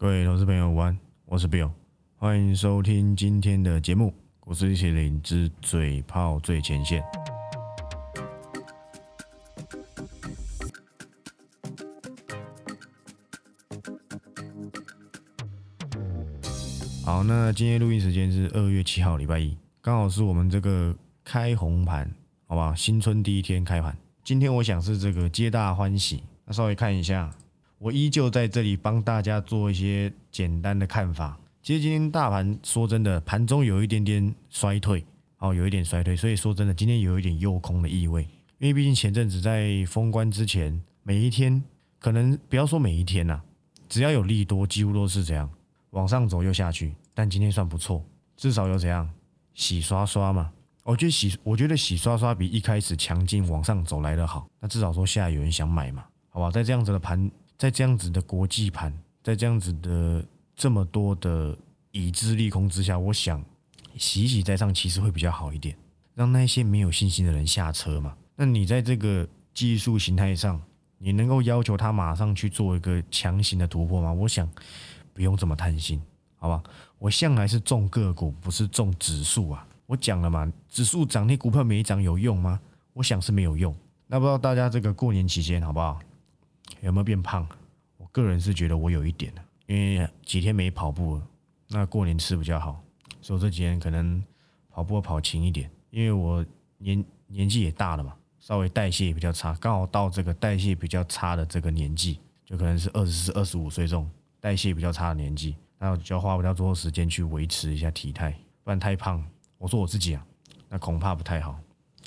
各位投资朋友，晚安，我是 Bill，欢迎收听今天的节目《股市一起领之嘴炮最前线》。好，那今天录音时间是二月七号，礼拜一，刚好是我们这个开红盘，好不好？新春第一天开盘，今天我想是这个皆大欢喜。那稍微看一下，我依旧在这里帮大家做一些简单的看法。其实今天大盘说真的，盘中有一点点衰退，哦，有一点衰退，所以说真的今天有一点诱空的意味。因为毕竟前阵子在封关之前，每一天可能不要说每一天呐，只要有利多，几乎都是这样往上走又下去。但今天算不错，至少有怎样洗刷刷嘛？我觉得洗，我觉得洗刷刷比一开始强劲往上走来的好。那至少说现在有人想买嘛？好吧，在这样子的盘，在这样子的国际盘，在这样子的这么多的已知利空之下，我想洗洗再上其实会比较好一点，让那些没有信心的人下车嘛。那你在这个技术形态上，你能够要求他马上去做一个强行的突破吗？我想不用这么贪心，好吧？我向来是重个股，不是重指数啊。我讲了嘛，指数涨，你股票没涨有用吗？我想是没有用。那不知道大家这个过年期间好不好？有没有变胖？我个人是觉得我有一点因为几天没跑步了。那过年吃比较好，所以这几天可能跑步跑勤一点。因为我年年纪也大了嘛，稍微代谢也比较差，刚好到这个代谢比较差的这个年纪，就可能是二十四、二十五岁这种代谢比较差的年纪，那就要花比较多时间去维持一下体态，不然太胖，我说我自己啊，那恐怕不太好。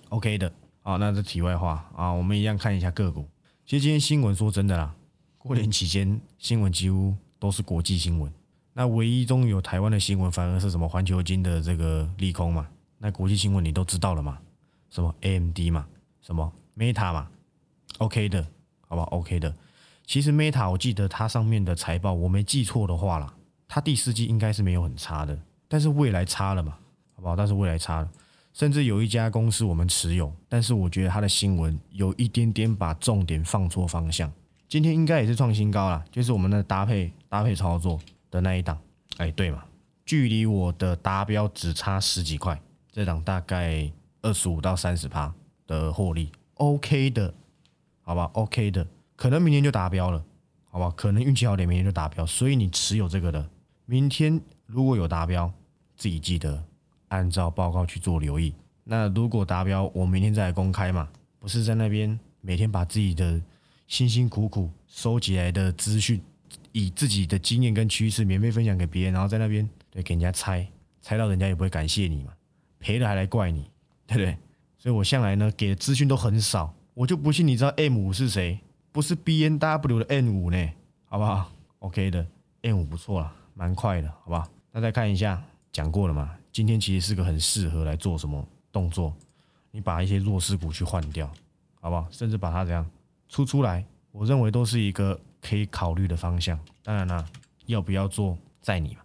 OK 的，好，那这题外话啊，我们一样看一下个股。其实今天新闻说真的啦，过年期间新闻几乎都是国际新闻。那唯一中有台湾的新闻，反而是什么环球金的这个利空嘛？那国际新闻你都知道了嘛？什么 AMD 嘛？什么 Meta 嘛？OK 的，好吧？OK 的。其实 Meta 我记得它上面的财报，我没记错的话啦，它第四季应该是没有很差的，但是未来差了嘛？好不好？但是未来差了。甚至有一家公司我们持有，但是我觉得它的新闻有一点点把重点放错方向。今天应该也是创新高了，就是我们的搭配搭配操作的那一档，哎，对嘛？距离我的达标只差十几块，这档大概二十五到三十趴的获利，OK 的，好吧？OK 的，可能明天就达标了，好吧？可能运气好点，明天就达标。所以你持有这个的，明天如果有达标，自己记得。按照报告去做留意，那如果达标，我明天再来公开嘛？不是在那边每天把自己的辛辛苦苦收集来的资讯，以自己的经验跟趋势免费分享给别人，然后在那边对给人家猜，猜到人家也不会感谢你嘛，赔了还来怪你，对不对？所以我向来呢给的资讯都很少，我就不信你知道 M 五是谁？不是 B N W 的 N 五呢？好不好？OK 的 M 五不错了，蛮快的，好不好？那再看一下，讲过了嘛？今天其实是个很适合来做什么动作？你把一些弱势股去换掉，好不好？甚至把它怎样出出来，我认为都是一个可以考虑的方向。当然啦，要不要做在你嘛。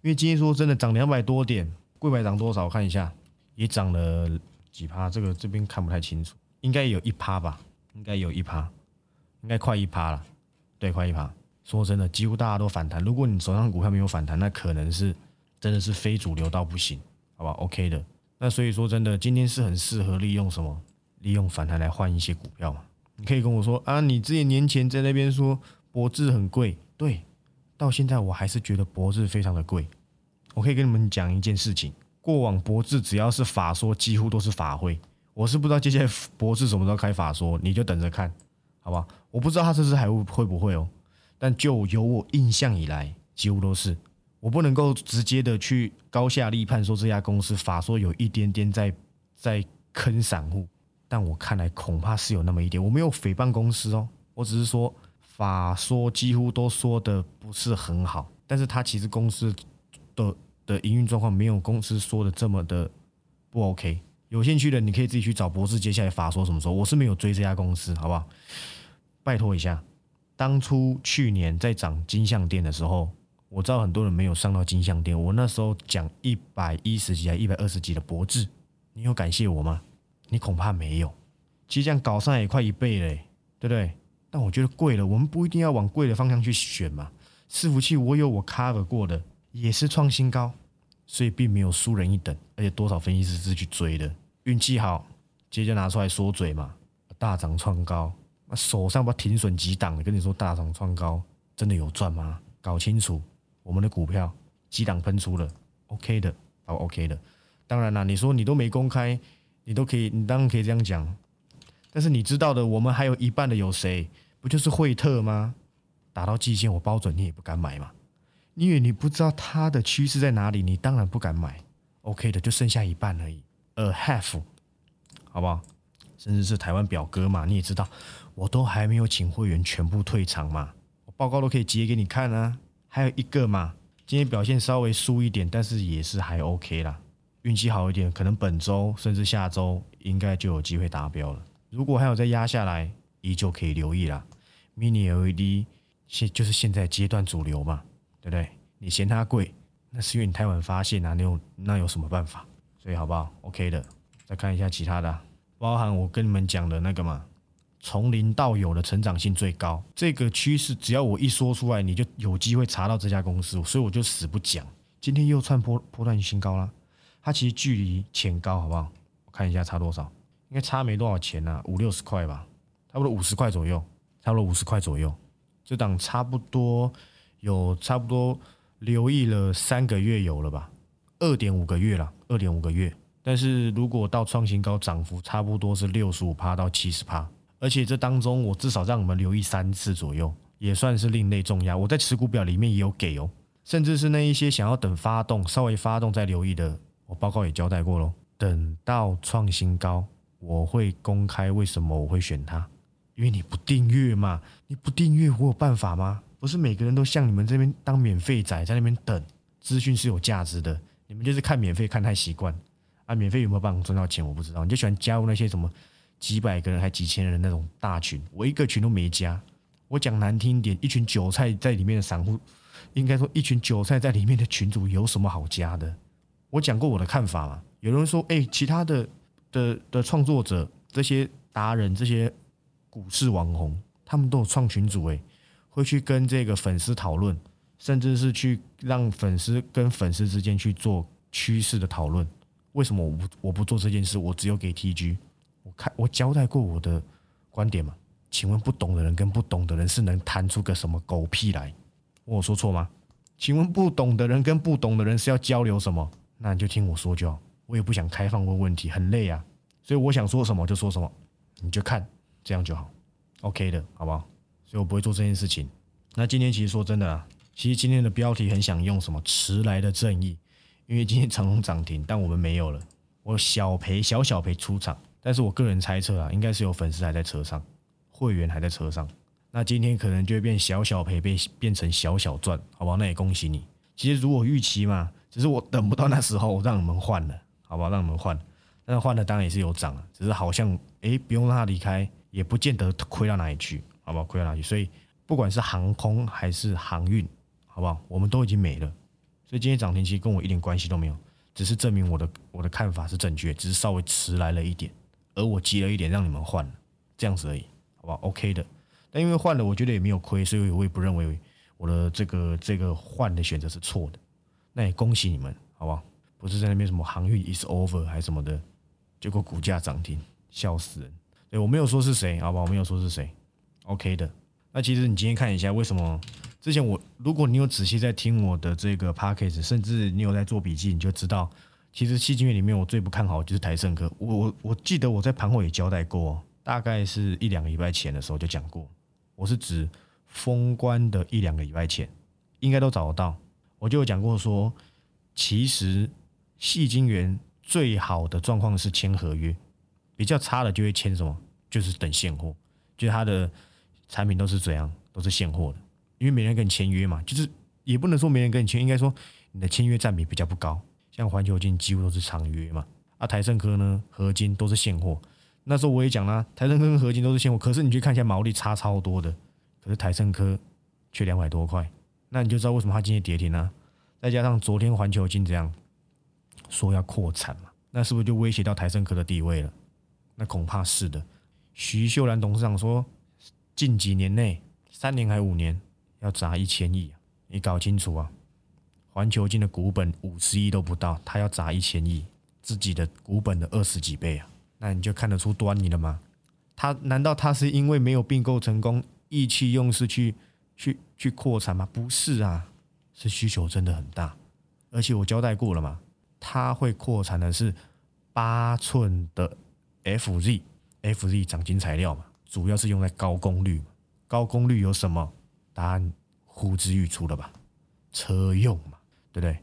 因为今天说真的涨两百多点，贵百涨多少？看一下，也涨了几趴？这个这边看不太清楚，应该有一趴吧？应该有一趴，应该快一趴了。对，快一趴。说真的，几乎大家都反弹。如果你手上股票没有反弹，那可能是。真的是非主流到不行，好吧？OK 的。那所以说真的，今天是很适合利用什么？利用反弹来换一些股票嘛？你可以跟我说啊，你之前年前在那边说博智很贵，对，到现在我还是觉得博智非常的贵。我可以跟你们讲一件事情，过往博智只要是法说，几乎都是法会。我是不知道接下来博智什么时候开法说，你就等着看，好吧？我不知道他这次还会会不会哦，但就有我印象以来，几乎都是。我不能够直接的去高下立判，说这家公司法说有一点点在在坑散户，但我看来恐怕是有那么一点。我没有诽谤公司哦，我只是说法说几乎都说的不是很好，但是他其实公司的的营运状况没有公司说的这么的不 OK。有兴趣的你可以自己去找博士，接下来法说什么时候？我是没有追这家公司，好不好？拜托一下，当初去年在涨金项店的时候。我知道很多人没有上到金项店，我那时候讲一百一十几还一百二十几的博智，你有感谢我吗？你恐怕没有。其实这样搞上来也快一倍嘞，对不对？但我觉得贵了，我们不一定要往贵的方向去选嘛。伺服器我有我 cover 过的，也是创新高，所以并没有输人一等，而且多少分析师是去追的，运气好，直接着拿出来说嘴嘛，大涨创高，那手上不停损几档的，跟你说大涨创高，真的有赚吗？搞清楚，我们的股票几档喷出了，OK 的，好 OK 的。当然啦，你说你都没公开，你都可以，你当然可以这样讲。但是你知道的，我们还有一半的有谁？不就是惠特吗？打到季线，我包准你也不敢买嘛。因为你不知道它的趋势在哪里，你当然不敢买。OK 的，就剩下一半而已，a half，好不好？甚至是台湾表哥嘛，你也知道，我都还没有请会员全部退场嘛，我报告都可以截给你看啊。还有一个嘛，今天表现稍微输一点，但是也是还 OK 啦。运气好一点，可能本周甚至下周应该就有机会达标了。如果还有再压下来，依旧可以留意啦。Mini LED 现就是现在阶段主流嘛，对不对？你嫌它贵，那是因为你太晚发现啊，那有那有什么办法？所以好不好？OK 的。再看一下其他的，包含我跟你们讲的那个嘛，从零到有的成长性最高，这个趋势只要我一说出来，你就有机会查到这家公司，所以我就死不讲。今天又创破破断新高了。它其实距离前高好不好？我看一下差多少，应该差没多少钱呐，五六十块吧，差不多五十块左右，差不多五十块左右。这档差不多有差不多留意了三个月有了吧，二点五个月了，二点五个月。但是如果到创新高，涨幅差不多是六十五趴到七十趴，而且这当中我至少让我们留意三次左右，也算是另类重压。我在持股表里面也有给哦，甚至是那一些想要等发动，稍微发动再留意的。我报告也交代过喽，等到创新高，我会公开为什么我会选它，因为你不订阅嘛，你不订阅我有办法吗？不是每个人都像你们这边当免费仔在那边等，资讯是有价值的，你们就是看免费看太习惯啊，免费有没有办法赚到钱我不知道，你就喜欢加入那些什么几百个人还几千人那种大群，我一个群都没加，我讲难听点，一群韭菜在里面的散户，应该说一群韭菜在里面的群主有什么好加的？我讲过我的看法嘛？有人说，哎，其他的的的创作者、这些达人、这些股市网红，他们都有创群组，哎，会去跟这个粉丝讨论，甚至是去让粉丝跟粉丝之间去做趋势的讨论。为什么我不我不做这件事？我只有给 TG，我看我交代过我的观点嘛？请问不懂的人跟不懂的人是能谈出个什么狗屁来？我说错吗？请问不懂的人跟不懂的人是要交流什么？那你就听我说就好，我也不想开放问问题，很累啊，所以我想说什么就说什么，你就看这样就好，OK 的，好不好？所以我不会做这件事情。那今天其实说真的啊，其实今天的标题很想用什么迟来的正义，因为今天长隆涨停，但我们没有了，我小赔小小赔出场，但是我个人猜测啊，应该是有粉丝还在车上，会员还在车上，那今天可能就会变小小赔变变成小小赚，好不好？那也恭喜你。其实如果预期嘛。只是我等不到那时候，让你们换了，好不好？让你们换，但是换了当然也是有涨了，只是好像诶，不用让他离开，也不见得亏到哪里去，好不好？亏到哪里去？所以不管是航空还是航运，好不好？我们都已经没了，所以今天涨停其实跟我一点关系都没有，只是证明我的我的看法是正确，只是稍微迟来了一点，而我急了一点让你们换了，这样子而已，好吧？OK 的，但因为换了，我觉得也没有亏，所以我也不认为我的这个这个换的选择是错的。那也恭喜你们，好不好？不是在那边什么航运 is over 还是什么的，结果股价涨停，笑死人。对我没有说是谁，好不好？我没有说是谁，OK 的。那其实你今天看一下，为什么之前我，如果你有仔细在听我的这个 p a c k a g e 甚至你有在做笔记，你就知道，其实戏金月里面我最不看好就是台盛科。我我我记得我在盘后也交代过，大概是一两个礼拜前的时候就讲过，我是指封关的一两个礼拜前，应该都找得到。我就有讲过说，其实戏金元最好的状况是签合约，比较差的就会签什么，就是等现货，就是它的产品都是怎样，都是现货的，因为没人跟你签约嘛，就是也不能说没人跟你签，应该说你的签约占比比较不高，像环球金几乎都是长约嘛，啊台盛科呢合金都是现货，那时候我也讲啦，台盛科跟合金都是现货，可是你去看一下毛利差超多的，可是台盛科却两百多块。那你就知道为什么它今天跌停呢？再加上昨天环球金这样说要扩产嘛，那是不是就威胁到台盛科的地位了？那恐怕是的。徐秀兰董事长说，近几年内三年还五年要砸一千亿，你搞清楚啊！环球金的股本五十亿都不到，他要砸一千亿，自己的股本的二十几倍啊！那你就看得出端倪了吗？他难道他是因为没有并购成功，意气用事去去去扩产吗？不是啊，是需求真的很大，而且我交代过了嘛，他会扩产的是八寸的 FZ，FZ 长金材料嘛，主要是用在高功率。高功率有什么？答案呼之欲出了吧？车用嘛，对不对？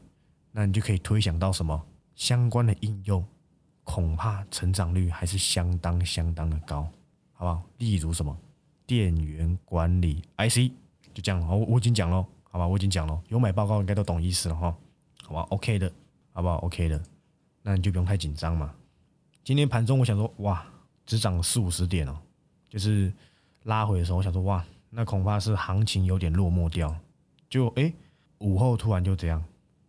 那你就可以推想到什么相关的应用，恐怕成长率还是相当相当的高，好不好？例如什么电源管理 IC，就这样。我我已经讲了，好吧？我已经讲了，有买报告应该都懂意思了哈，好吧？OK 的，好不好？OK 的，那你就不用太紧张嘛。今天盘中我想说，哇，只涨四五十点哦，就是。拉回的时候，我想说哇，那恐怕是行情有点落寞掉。就哎，午后突然就这样，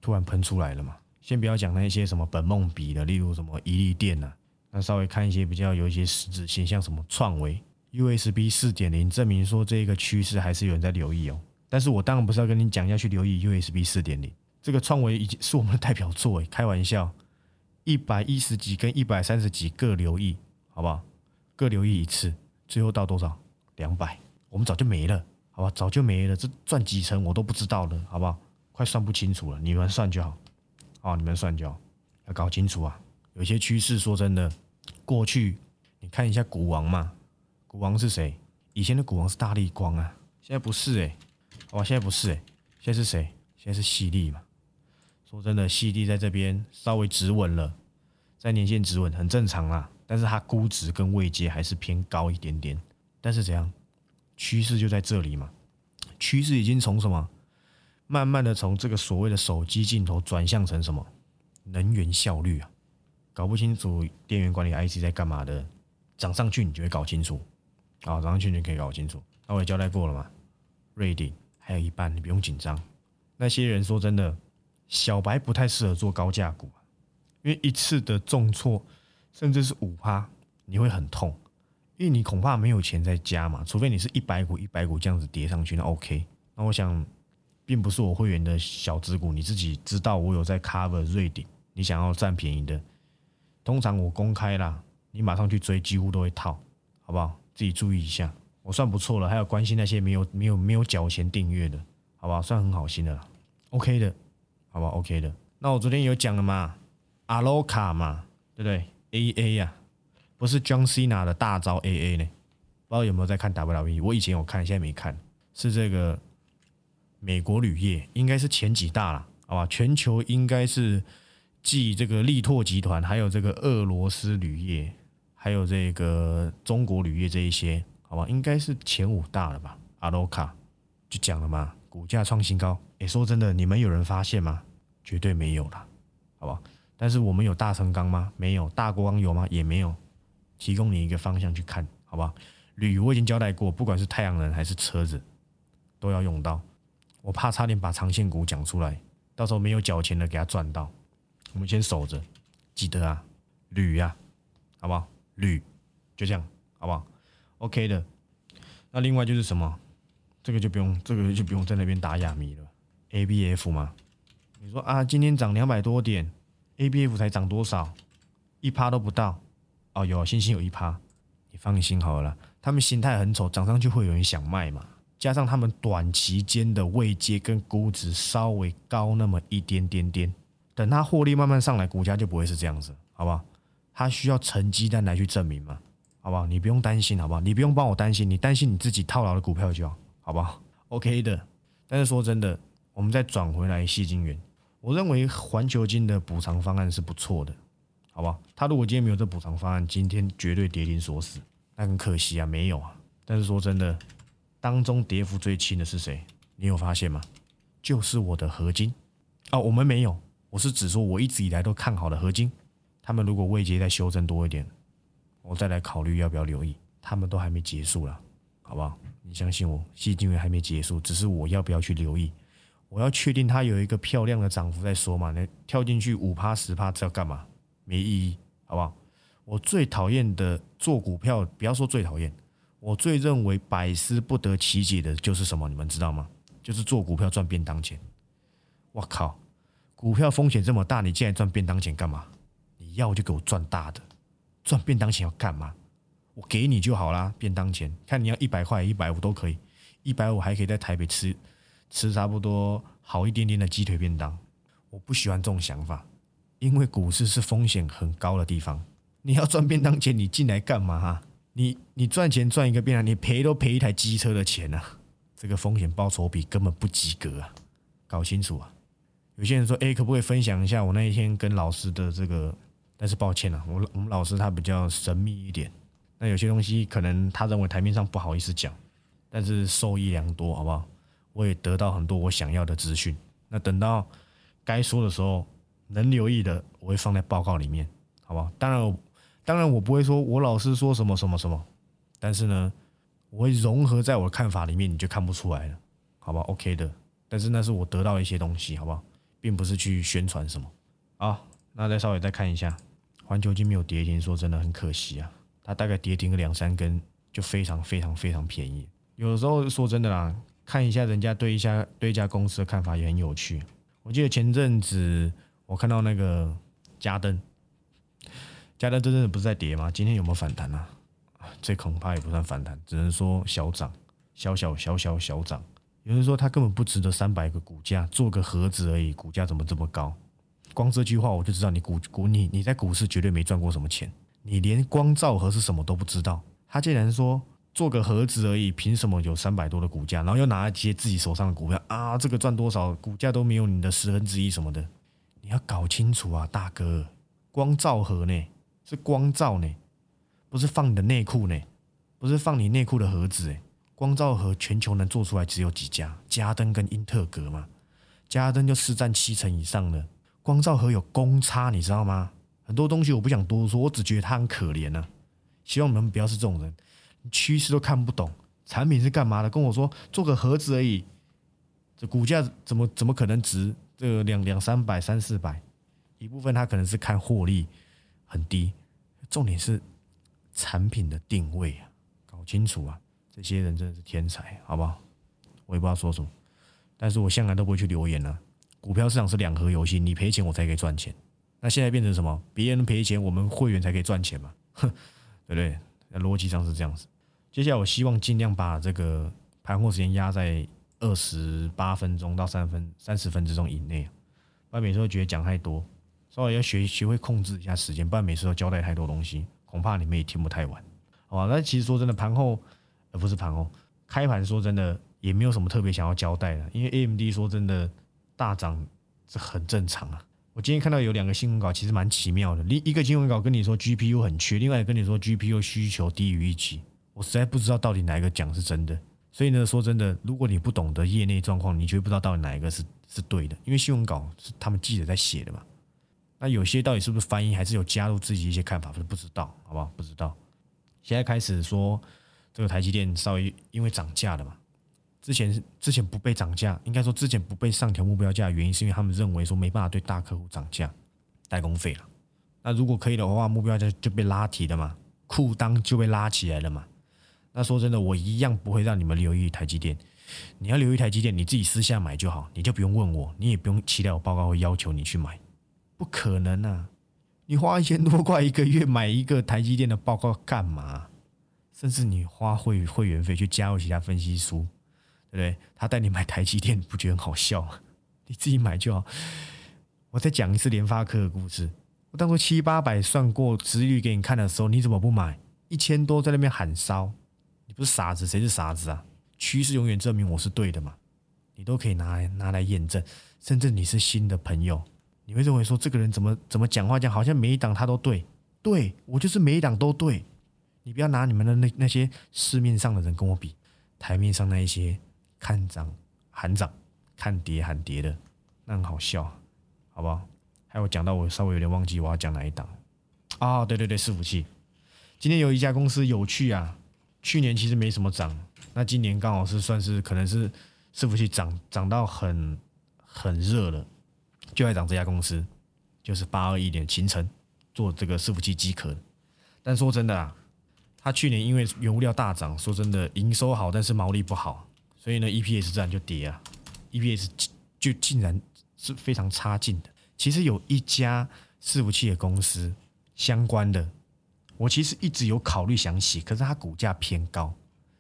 突然喷出来了嘛。先不要讲那些什么本梦比的，例如什么一利电呐，那稍微看一些比较有一些实质性，像什么创维 USB 四点零，证明说这个趋势还是有人在留意哦。但是我当然不是要跟你讲要去留意 USB 四点零，这个创维已经是我们的代表作诶，开玩笑，一百一十几跟一百三十几各留意，好不好？各留意一次，最后到多少？两百，我们早就没了，好吧，早就没了，这赚几成我都不知道了，好不好？快算不清楚了，你们算就好，哦，你们算就好，要搞清楚啊。有些趋势，说真的，过去你看一下股王嘛，股王是谁？以前的股王是大力光啊，现在不是哎，好吧，现在不是哎，现在是谁？现在是犀利嘛。说真的，犀利在这边稍微止稳了，在年线止稳很正常啦，但是它估值跟位阶还是偏高一点点。但是怎样？趋势就在这里嘛。趋势已经从什么，慢慢的从这个所谓的手机镜头转向成什么能源效率啊？搞不清楚电源管理 IC 在干嘛的，涨上去你就会搞清楚。啊，涨上去你就可以搞清楚。那我也交代过了嘛。瑞鼎还有一半，你不用紧张。那些人说真的，小白不太适合做高价股，因为一次的重挫，甚至是五趴，你会很痛。因为你恐怕没有钱再加嘛，除非你是一百股一百股这样子叠上去，那 OK。那我想，并不是我会员的小资股，你自己知道我有在 cover 瑞鼎，你想要占便宜的，通常我公开啦，你马上去追，几乎都会套，好不好？自己注意一下，我算不错了。还有关心那些没有没有没有缴钱订阅的，好不好？算很好心的了，OK 的，好不好？OK 的。那我昨天有讲了嘛，阿罗卡嘛，对不对？AA 呀。不是 John Cena 的大招 AA 呢？不知道有没有在看 WWE？我以前有看，现在没看。是这个美国铝业，应该是前几大了，好吧？全球应该是继这个力拓集团，还有这个俄罗斯铝业，还有这个中国铝业这一些，好吧？应该是前五大了吧？阿罗卡就讲了嘛，股价创新高。诶，说真的，你们有人发现吗？绝对没有了，好吧？但是我们有大成钢吗？没有。大国钢有吗？也没有。提供你一个方向去看，好吧？铝我已经交代过，不管是太阳能还是车子，都要用到。我怕差点把长线股讲出来，到时候没有缴钱的给他赚到。我们先守着，记得啊，铝呀，好不好？铝就这样，好不好？OK 的。那另外就是什么？这个就不用，这个就不用在那边打哑谜了。ABF 嘛，你说啊，今天涨两百多点，ABF 才涨多少？一趴都不到。哦，有星星有一趴，你放心好了。他们心态很丑，涨上去会有人想卖嘛？加上他们短期间的位阶跟估值稍微高那么一点点点，等它获利慢慢上来，股价就不会是这样子，好不好？它需要成绩单来去证明嘛，好不好？你不用担心，好不好？你不用帮我担心，你担心你自己套牢的股票就好，好不好？OK 的。但是说真的，我们再转回来细金元，我认为环球金的补偿方案是不错的。好不好，他如果今天没有这补偿方案，今天绝对跌停锁死，那很可惜啊，没有啊。但是说真的，当中跌幅最轻的是谁？你有发现吗？就是我的合金哦，我们没有，我是指说我一直以来都看好的合金，他们如果未接再修正多一点，我再来考虑要不要留意。他们都还没结束了，好不好？你相信我，细金元还没结束，只是我要不要去留意？我要确定它有一个漂亮的涨幅再说嘛。那跳进去五趴十趴，这要干嘛？没意义，好不好？我最讨厌的做股票，不要说最讨厌，我最认为百思不得其解的就是什么？你们知道吗？就是做股票赚便当钱。我靠，股票风险这么大，你竟然赚便当钱干嘛？你要就给我赚大的，赚便当钱要干嘛？我给你就好啦，便当钱，看你要一百块、一百五都可以，一百五还可以在台北吃吃差不多好一点点的鸡腿便当。我不喜欢这种想法，因为股市是风险很高的地方。你要赚便当钱，你进来干嘛？你你赚钱赚一个便当，你赔都赔一台机车的钱啊！这个风险报酬比根本不及格啊！搞清楚啊！有些人说，哎，可不可以分享一下我那一天跟老师的这个？但是抱歉了，我我们老师他比较神秘一点。那有些东西可能他认为台面上不好意思讲，但是受益良多，好不好？我也得到很多我想要的资讯。那等到该说的时候，能留意的我会放在报告里面，好不好？当然，当然我不会说我老师说什么什么什么，但是呢，我会融合在我的看法里面，你就看不出来了，好吧？OK 的。但是那是我得到一些东西，好不好？并不是去宣传什么。好，那再稍微再看一下，环球金没有跌停，说真的很可惜啊。它大概跌停个两三根，就非常非常非常便宜。有的时候说真的啦，看一下人家对一家对一家公司的看法也很有趣。我记得前阵子我看到那个嘉登，加登真正的不是在跌吗？今天有没有反弹啊？这恐怕也不算反弹，只能说小涨，小小小小小涨。有人说它根本不值得三百个股价，做个盒子而已，股价怎么这么高？光这句话我就知道你股股你你在股市绝对没赚过什么钱。你连光照盒是什么都不知道，他竟然说做个盒子而已，凭什么有三百多的股价？然后又拿一些自己手上的股票啊，这个赚多少，股价都没有你的十分之一什么的。你要搞清楚啊，大哥，光照盒呢是光照呢，不是放你的内裤呢，不是放你内裤的盒子诶。光照盒全球能做出来只有几家，嘉登跟英特格嘛，嘉登就市占七成以上的，光照盒有公差，你知道吗？很多东西我不想多说，我只觉得他很可怜呢。希望你们不要是这种人，趋势都看不懂，产品是干嘛的？跟我说做个盒子而已，这股价怎么怎么可能值这两两三百三四百？一部分他可能是看获利很低，重点是产品的定位啊，搞清楚啊！这些人真的是天才，好不好？我也不知道说什么，但是我向来都不会去留言啊。股票市场是两盒游戏，你赔钱我才可以赚钱。那现在变成什么？别人赔钱，我们会员才可以赚钱嘛？哼，对不对？逻辑上是这样子。接下来我希望尽量把这个盘货时间压在二十八分钟到三分三十分之中以内，不然每次都觉得讲太多，稍微要学学会控制一下时间，不然每次都交代太多东西，恐怕你们也听不太完。好吧？那其实说真的，盘后而不是盘后开盘，说真的也没有什么特别想要交代的，因为 AMD 说真的大涨是很正常啊。我今天看到有两个新闻稿，其实蛮奇妙的。另一个新闻稿跟你说 GPU 很缺，另外跟你说 GPU 需求低于预期。我实在不知道到底哪一个讲是真的。所以呢，说真的，如果你不懂得业内状况，你绝对不知道到底哪一个是是对的。因为新闻稿是他们记者在写的嘛。那有些到底是不是翻译，还是有加入自己一些看法，是不知道，好不好？不知道。现在开始说这个台积电稍微因为涨价了嘛。之前之前不被涨价，应该说之前不被上调目标价，原因是因为他们认为说没办法对大客户涨价代工费了。那如果可以的话，目标价就被拉提了嘛，裤裆就被拉起来了嘛。那说真的，我一样不会让你们留意台积电。你要留意台积电，你自己私下买就好，你就不用问我，你也不用期待我报告会要求你去买，不可能啊！你花一千多块一个月买一个台积电的报告干嘛？甚至你花会会员费去加入其他分析书。对不对？他带你买台积电，不觉得很好笑？你自己买就好。我再讲一次联发科的故事。我当初七八百算过值率给你看的时候，你怎么不买？一千多在那边喊烧，你不是傻子，谁是傻子啊？趋势永远证明我是对的嘛？你都可以拿来拿来验证。甚至你是新的朋友，你会认为说这个人怎么怎么讲话讲，好像每一档他都对。对我就是每一档都对。你不要拿你们的那那些市面上的人跟我比，台面上那一些。看涨喊涨，看跌喊跌的，那很好笑，好不好？还有讲到我稍微有点忘记我要讲哪一档啊？对对对，伺服器。今天有一家公司有趣啊，去年其实没什么涨，那今年刚好是算是可能是伺服器涨涨到很很热了，就爱涨这家公司，就是八二一点形成做这个伺服器机壳。但说真的啊，他去年因为原物料大涨，说真的营收好，但是毛利不好。所以呢，EPS 自然就跌啊。EPS 就竟然是非常差劲的。其实有一家伺服器的公司相关的，我其实一直有考虑想写，可是它股价偏高，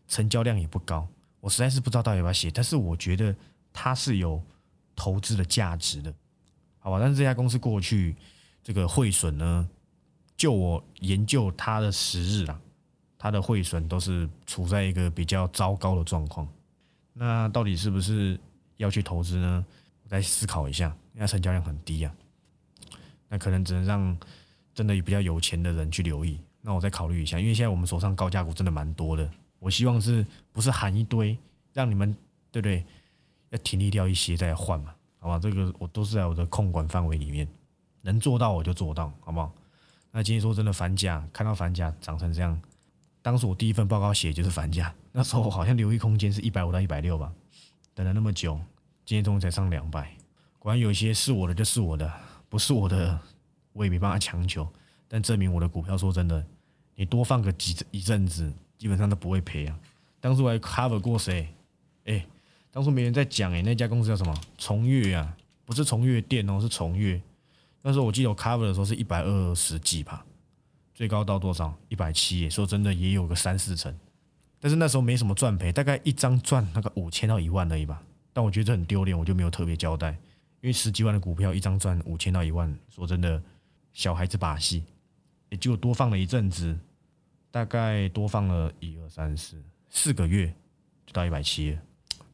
成交量也不高，我实在是不知道到底要不要写。但是我觉得它是有投资的价值的，好吧？但是这家公司过去这个汇损呢，就我研究它的时日啊，它的汇损都是处在一个比较糟糕的状况。那到底是不是要去投资呢？我再思考一下，因为成交量很低啊，那可能只能让真的比较有钱的人去留意。那我再考虑一下，因为现在我们手上高价股真的蛮多的，我希望是不是喊一堆，让你们对不对？要停利掉一些再换嘛，好吧？这个我都是在我的控管范围里面，能做到我就做到，好不好？那今天说真的反价，看到反价涨成这样，当时我第一份报告写就是反价，那时候好像留意空间是一百五到一百六吧，等了那么久。今天中午才上两百，果然有一些是我的就是我的，不是我的我也没办法强求。但证明我的股票，说真的，你多放个几一阵子，基本上都不会赔啊。当初还 cover 过谁？哎，当初没人在讲哎，那家公司叫什么？重越啊，不是重越电哦，是重越。那时候我记得我 cover 的时候是一百二十几吧，最高到多少？一百七。说真的，也有个三四成，但是那时候没什么赚赔，大概一张赚那个五千到一万而已吧。但我觉得这很丢脸，我就没有特别交代，因为十几万的股票一张赚五千到一万，说真的，小孩子把戏，也就多放了一阵子，大概多放了一二三四四个月就到一百七了，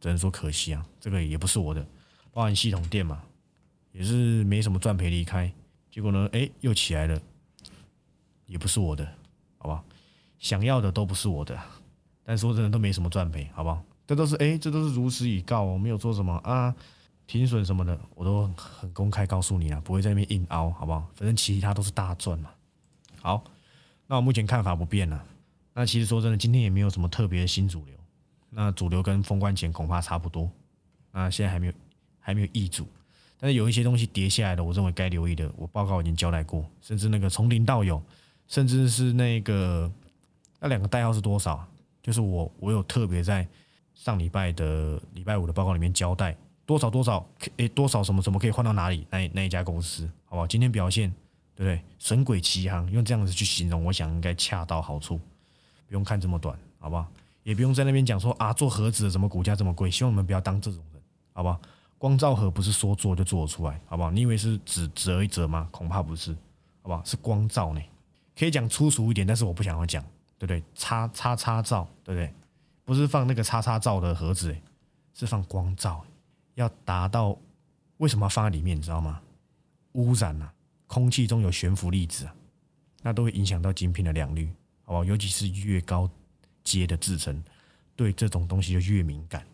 只能说可惜啊，这个也不是我的，包含系统店嘛，也是没什么赚赔离开，结果呢，哎，又起来了，也不是我的，好吧，想要的都不是我的，但说真的都没什么赚赔，好不好？这都是哎，这都是如实以告，我没有做什么啊，停损什么的，我都很公开告诉你啊，不会在那边硬凹，好不好？反正其他都是大赚嘛。好，那我目前看法不变了。那其实说真的，今天也没有什么特别的新主流。那主流跟封关前恐怕差不多。那现在还没有还没有易主，但是有一些东西跌下来的，我认为该留意的，我报告已经交代过。甚至那个从零到有，甚至是那个那两个代号是多少？就是我我有特别在。上礼拜的礼拜五的报告里面交代多少多少，诶多少什么什么可以换到哪里？那那一家公司，好不好？今天表现对不对？神鬼奇航，用这样子去形容，我想应该恰到好处，不用看这么短，好不好？也不用在那边讲说啊，做盒子怎么股价这么贵？希望你们不要当这种人，好不好？光照盒不是说做就做出来，好不好？你以为是只折一折吗？恐怕不是，好不好？是光照呢，可以讲粗俗一点，但是我不想要讲，对不对？叉叉叉照，对不对？不是放那个叉叉照的盒子，是放光照，要达到为什么要放在里面？你知道吗？污染啊，空气中有悬浮粒子啊，那都会影响到晶片的良率，好不好？尤其是越高接的制程，对这种东西就越敏感，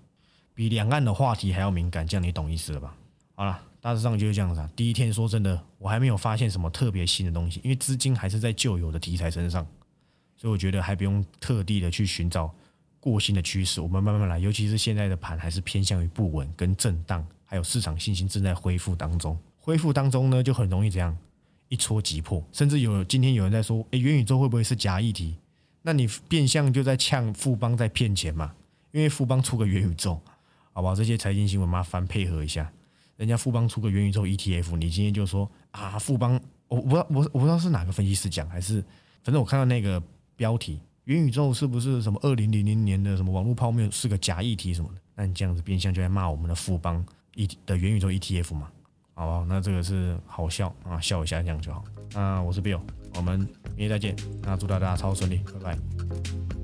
比两岸的话题还要敏感，这样你懂意思了吧？好了，大致上就是这样子。第一天说真的，我还没有发现什么特别新的东西，因为资金还是在旧有的题材身上，所以我觉得还不用特地的去寻找。过新的趋势，我们慢慢来。尤其是现在的盘还是偏向于不稳跟震荡，还有市场信心正在恢复当中。恢复当中呢，就很容易这样一戳即破。甚至有今天有人在说，诶，元宇宙会不会是假议题？那你变相就在呛富邦在骗钱嘛？因为富邦出个元宇宙，好不好？这些财经新闻麻烦配合一下。人家富邦出个元宇宙 ETF，你今天就说啊，富邦，我不知道我我不知道是哪个分析师讲，还是反正我看到那个标题。元宇宙是不是什么二零零零年的什么网络泡沫是个假议题什么的？那你这样子变相就在骂我们的富邦 E 的元宇宙 ETF 嘛？好吧，那这个是好笑啊，笑一下这样就好。那我是 Bill，我们明天再见。那祝大家超顺利，拜拜。